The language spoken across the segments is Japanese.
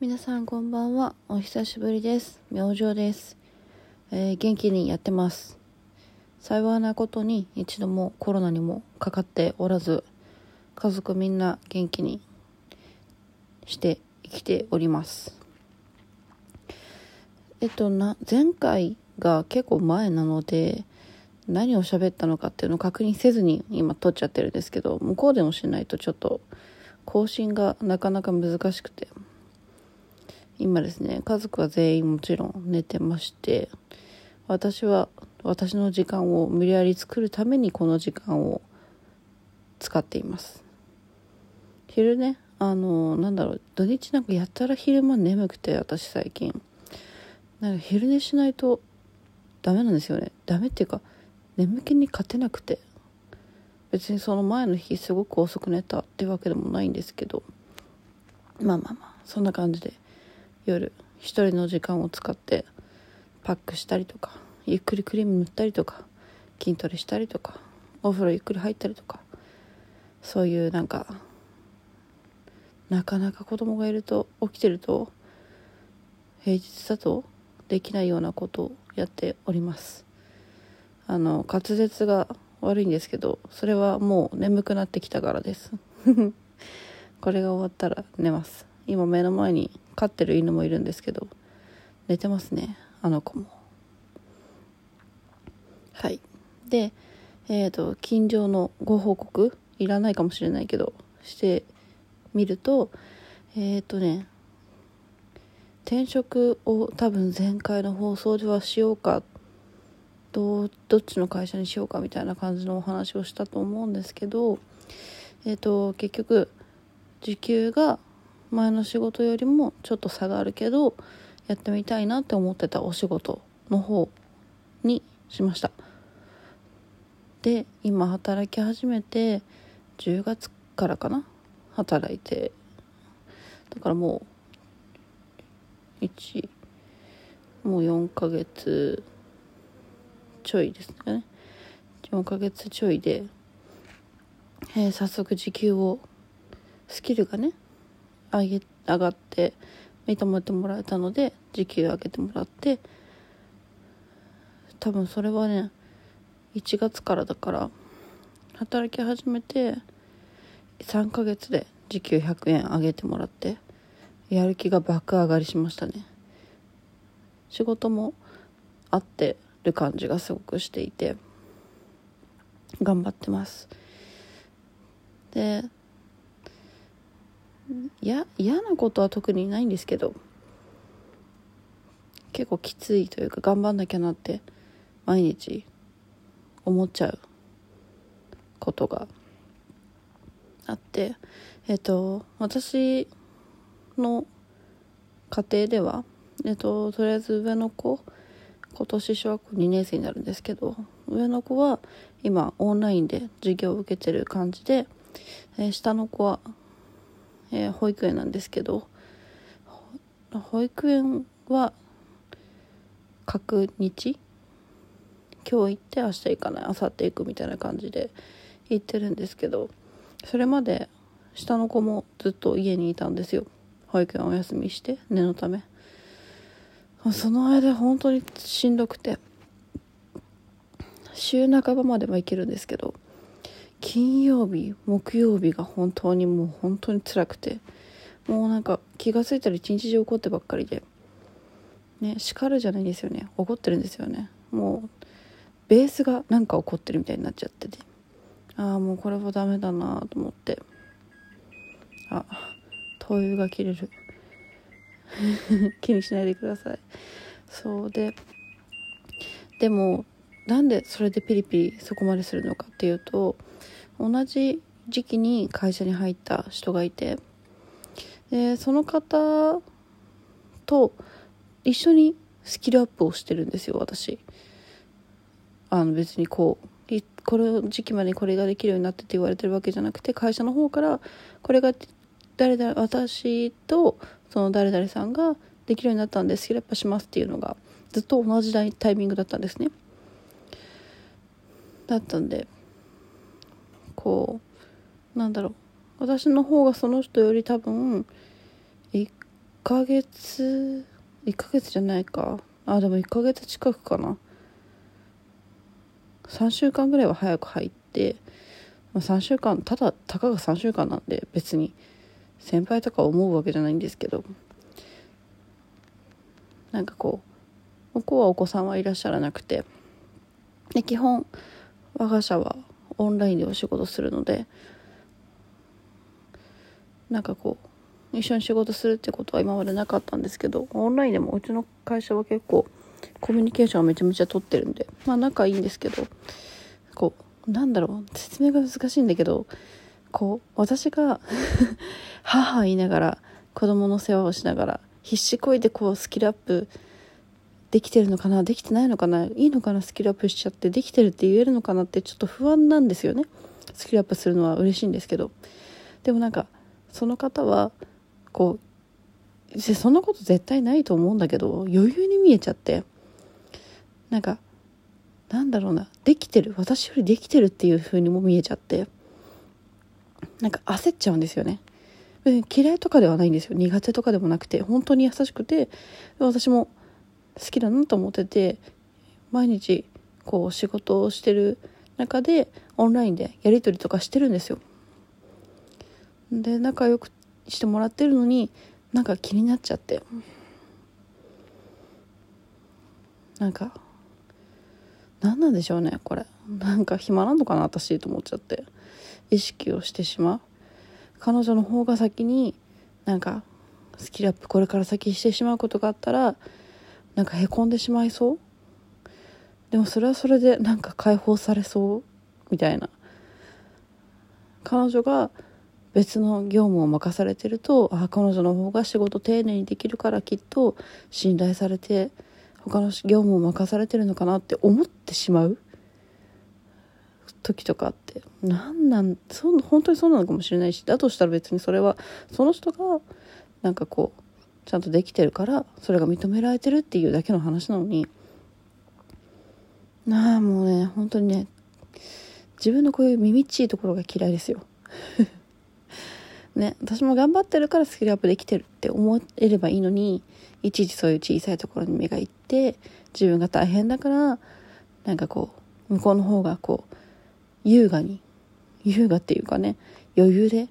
皆さんこんばんは。お久しぶりです。明星です、えー元気にやってます。幸いなことに一度もコロナにもかかっておらず、家族みんな元気にして生きております。えっとな、前回が結構前なので、何を喋ったのかっていうのを確認せずに今撮っちゃってるんですけど、向こうでもしないとちょっと更新がなかなか難しくて、今ですね家族は全員もちろん寝てまして私は私の時間を無理やり作るためにこの時間を使っています。昼ねあのなんだろう土日なんかやったら昼間眠くて私最近。なんか昼寝しないとダメなんですよね。ダメっていうか眠気に勝てなくて。別にその前の日すごく遅く寝たってわけでもないんですけど。まあまあまあそんな感じで。夜一人の時間を使ってパックしたりとかゆっくりクリーム塗ったりとか筋トレしたりとかお風呂ゆっくり入ったりとかそういうなんかなかなか子供がいると起きてると平日だとできないようなことをやっております。あの滑舌が悪いんですけどそれはもう眠くなってきたからです。これが終わったら寝ます。今目の前に飼ってる犬もいるんですけど寝てますねあの子も。はい。でえっ、と近所のご報告いらないかもしれないけどしてみるとえっ、とね転職を多分前回の放送ではしようかどどっちの会社にしようかみたいな感じのお話をしたと思うんですけどえっ、と結局時給が前の仕事よりもちょっと差があるけどやってみたいなって思ってたお仕事の方にしました。で今働き始めて10月からかな？働いて。だからもう1もう4ヶ月ちょいですかね。4ヶ月ちょいで、えー早速時給をスキルがね上げ上がって認めてもらえたので時給上げてもらって多分それはね1月からだから働き始めて3ヶ月で時給100円上げてもらってやる気が爆上がりしましたね。仕事も合ってる感じがすごくしていて頑張ってます。でいや嫌なことは特にないんですけど結構きついというか頑張んなきゃなって毎日思っちゃうことがあってえっと私の家庭ではえっととりあえず上の子今年小学校2年生になるんですけど上の子は今オンラインで授業を受けてる感じで、えー下の子はえー保育園なんですけど保育園は各日今日行って明日行かない明後日行くみたいな感じで行ってるんですけどそれまで下の子もずっと家にいたんですよ。保育園お休みして念のため。その間本当にしんどくて週半ばまでは行けるんですけど金曜日木曜日が本当にもう本当に辛くてもうなんか気が付いたら一日中怒ってばっかりでね叱るじゃないですよね。怒ってるんですよね。もうベースがなんか怒ってるみたいになっちゃってて。ああもうこれはダメだなと思って。あ灯油が切れる。気にしないでください。そうででもなんでそれでピリピリそこまでするのかっていうと同じ時期に会社に入った人がいてでその方と一緒にスキルアップをしてるんですよ私。あの別にこうこの時期までにこれができるようになってって言われてるわけじゃなくて会社の方からこれが誰々私とその誰々さんができるようになったんですけどやっぱしますっていうのがずっと同じタイミングだったんですね。だったんでこうなんだろう。私の方がその人より多分1ヶ月1ヶ月じゃないか。あでも1ヶ月近くかな。3週間ぐらいは早く入って、まあ、3週間ただたかが3週間なんで別に先輩とか思うわけじゃないんですけど。なんかこう向こうはお子さんはいらっしゃらなくて。で基本我が社はオンラインでお仕事するのでなんかこう一緒に仕事するってことは今までなかったんですけどオンラインでもうちの会社は結構コミュニケーションをめちゃめちゃ取ってるんでまあ仲いいんですけどこうなんだろう説明が難しいんだけどこう私が 母言いながら子供の世話をしながら必死こいでこうスキルアップできてるのかなできてないのかないいのかなスキルアップしちゃってできてるって言えるのかなってちょっと不安なんですよね。スキルアップするのは嬉しいんですけど。でもなんかその方はこうそんなこと絶対ないと思うんだけど余裕に見えちゃって。なんかなんだろうなできてる私よりできてるっていう風にも見えちゃって。なんか焦っちゃうんですよね。嫌いとかではないんですよ。苦手とかでもなくて本当に優しくて私も好きだなと思ってて毎日こう仕事をしてる中でオンラインでやり取りとかしてるんですよ。で仲良くしてもらってるのになんか気になっちゃって。なんか何なんでしょうねこれ。なんか暇なのかな私と思っちゃって。意識をしてしまう。彼女の方が先になんかスキルアップこれから先してしまうことがあったらなんかへこんでしまいそう？でもそれはそれでなんか解放されそう？みたいな。彼女が別の業務を任されてるとあ彼女の方が仕事丁寧にできるからきっと信頼されて他の業務を任されてるのかなって思ってしまう？時とかって。なんなんそ本当にそうなのかもしれないしだとしたら別にそれはその人がなんかこうちゃんとできてるからそれが認められてるっていうだけの話なのに。なあもうね本当にね自分のこういう耳っちいところが嫌いですよ。ね私も頑張ってるからスキルアップできてるって思えればいいのにいちいちそういう小さいところに目がいって自分が大変だからなんかこう向こうの方がこう優雅に優雅っていうかね余裕で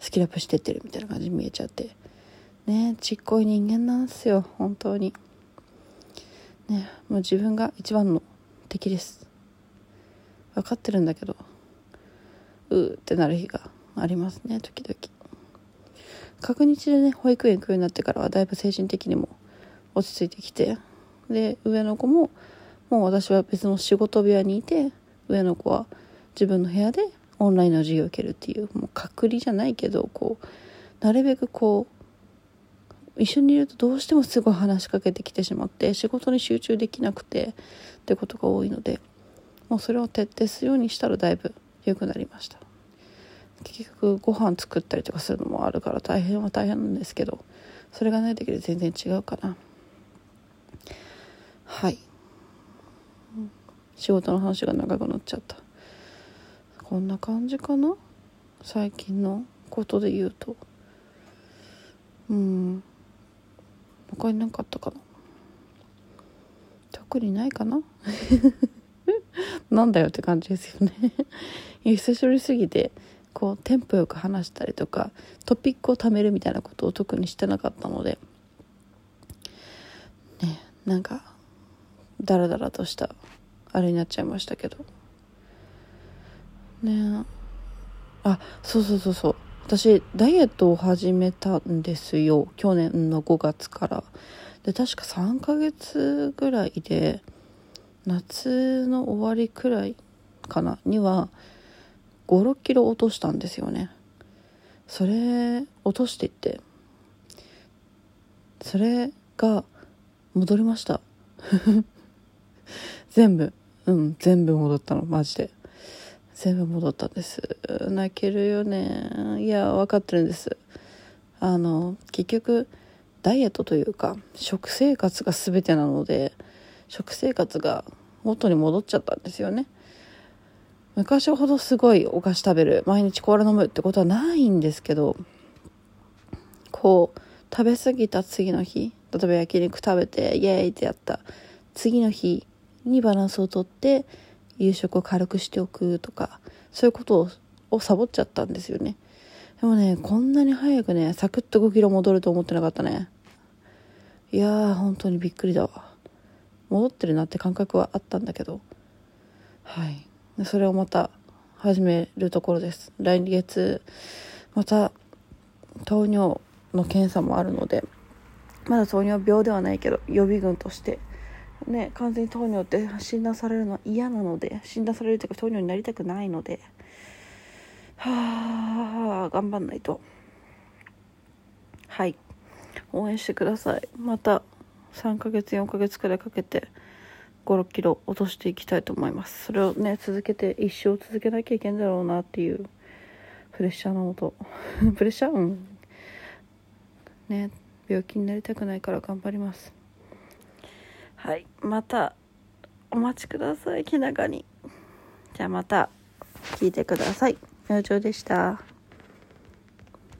スキルアップしてってるみたいな感じに見えちゃって。ねちっこい人間なんですよ本当に。ねもう自分が一番の敵です。分かってるんだけどうーってなる日がありますね時々。確日でね保育園行くようになってからはだいぶ精神的にも落ち着いてきてで上の子ももう私は別の仕事部屋にいて上の子は自分の部屋でオンラインの授業を受けるっていうもう隔離じゃないけどこうなるべくこう一緒にいるとどうしてもすごい話しかけてきてしまって仕事に集中できなくてってことが多いのでもうそれを徹底するようにしたらだいぶ良くなりました。結局ご飯作ったりとかするのもあるから大変は大変なんですけどそれがないだけで全然違うかな。はい。仕事の話が長くなっちゃった。こんな感じかな？最近のことで言うと。うん。他に何かあったかな？特にないかな？なんだよって感じですよね。久しぶりすぎてこうテンポよく話したりとかトピックを貯めるみたいなことを特にしてなかったので。ねなんかダラダラとしたあれになっちゃいましたけど。ねあそうそうそうそう。私ダイエットを始めたんですよ。去年の5月から。で確か3ヶ月ぐらいで夏の終わりくらいかなには56キロ落としたんですよね。それ落としていって。それが戻りました。全部。うん全部戻ったのマジで。全部戻ったんです。泣けるよね。いや分かってるんです。あの結局ダイエットというか食生活が全てなので食生活が元に戻っちゃったんですよね。昔ほどすごいお菓子食べる毎日コーラ飲むってことはないんですけどこう食べ過ぎた次の日例えば焼肉食べてイエーイってやった次の日にバランスをとって夕食を軽くしておくとかそういうことをサボっちゃったんですよね。でもねこんなに早くねサクッと5キロ戻ると思ってなかったね。いやー本当にびっくりだわ。戻ってるなって感覚はあったんだけど。はい。それをまた始めるところです。来月また糖尿の検査もあるのでまだ糖尿病ではないけど予備軍としてね完全に糖尿って診断されるのは嫌なので診断されるというか糖尿になりたくないのではあ頑張んないと。はい。応援してください。また3ヶ月4ヶ月くらいかけて5 6キロ落としていきたいと思います。それをね続けて一生続けなきゃいけんだろうなっていうプレッシャーのもと。プレッシャー？うん。ね病気になりたくないから頑張ります。はいまたお待ちください気長に。じゃあまた聞いてください。明星でした。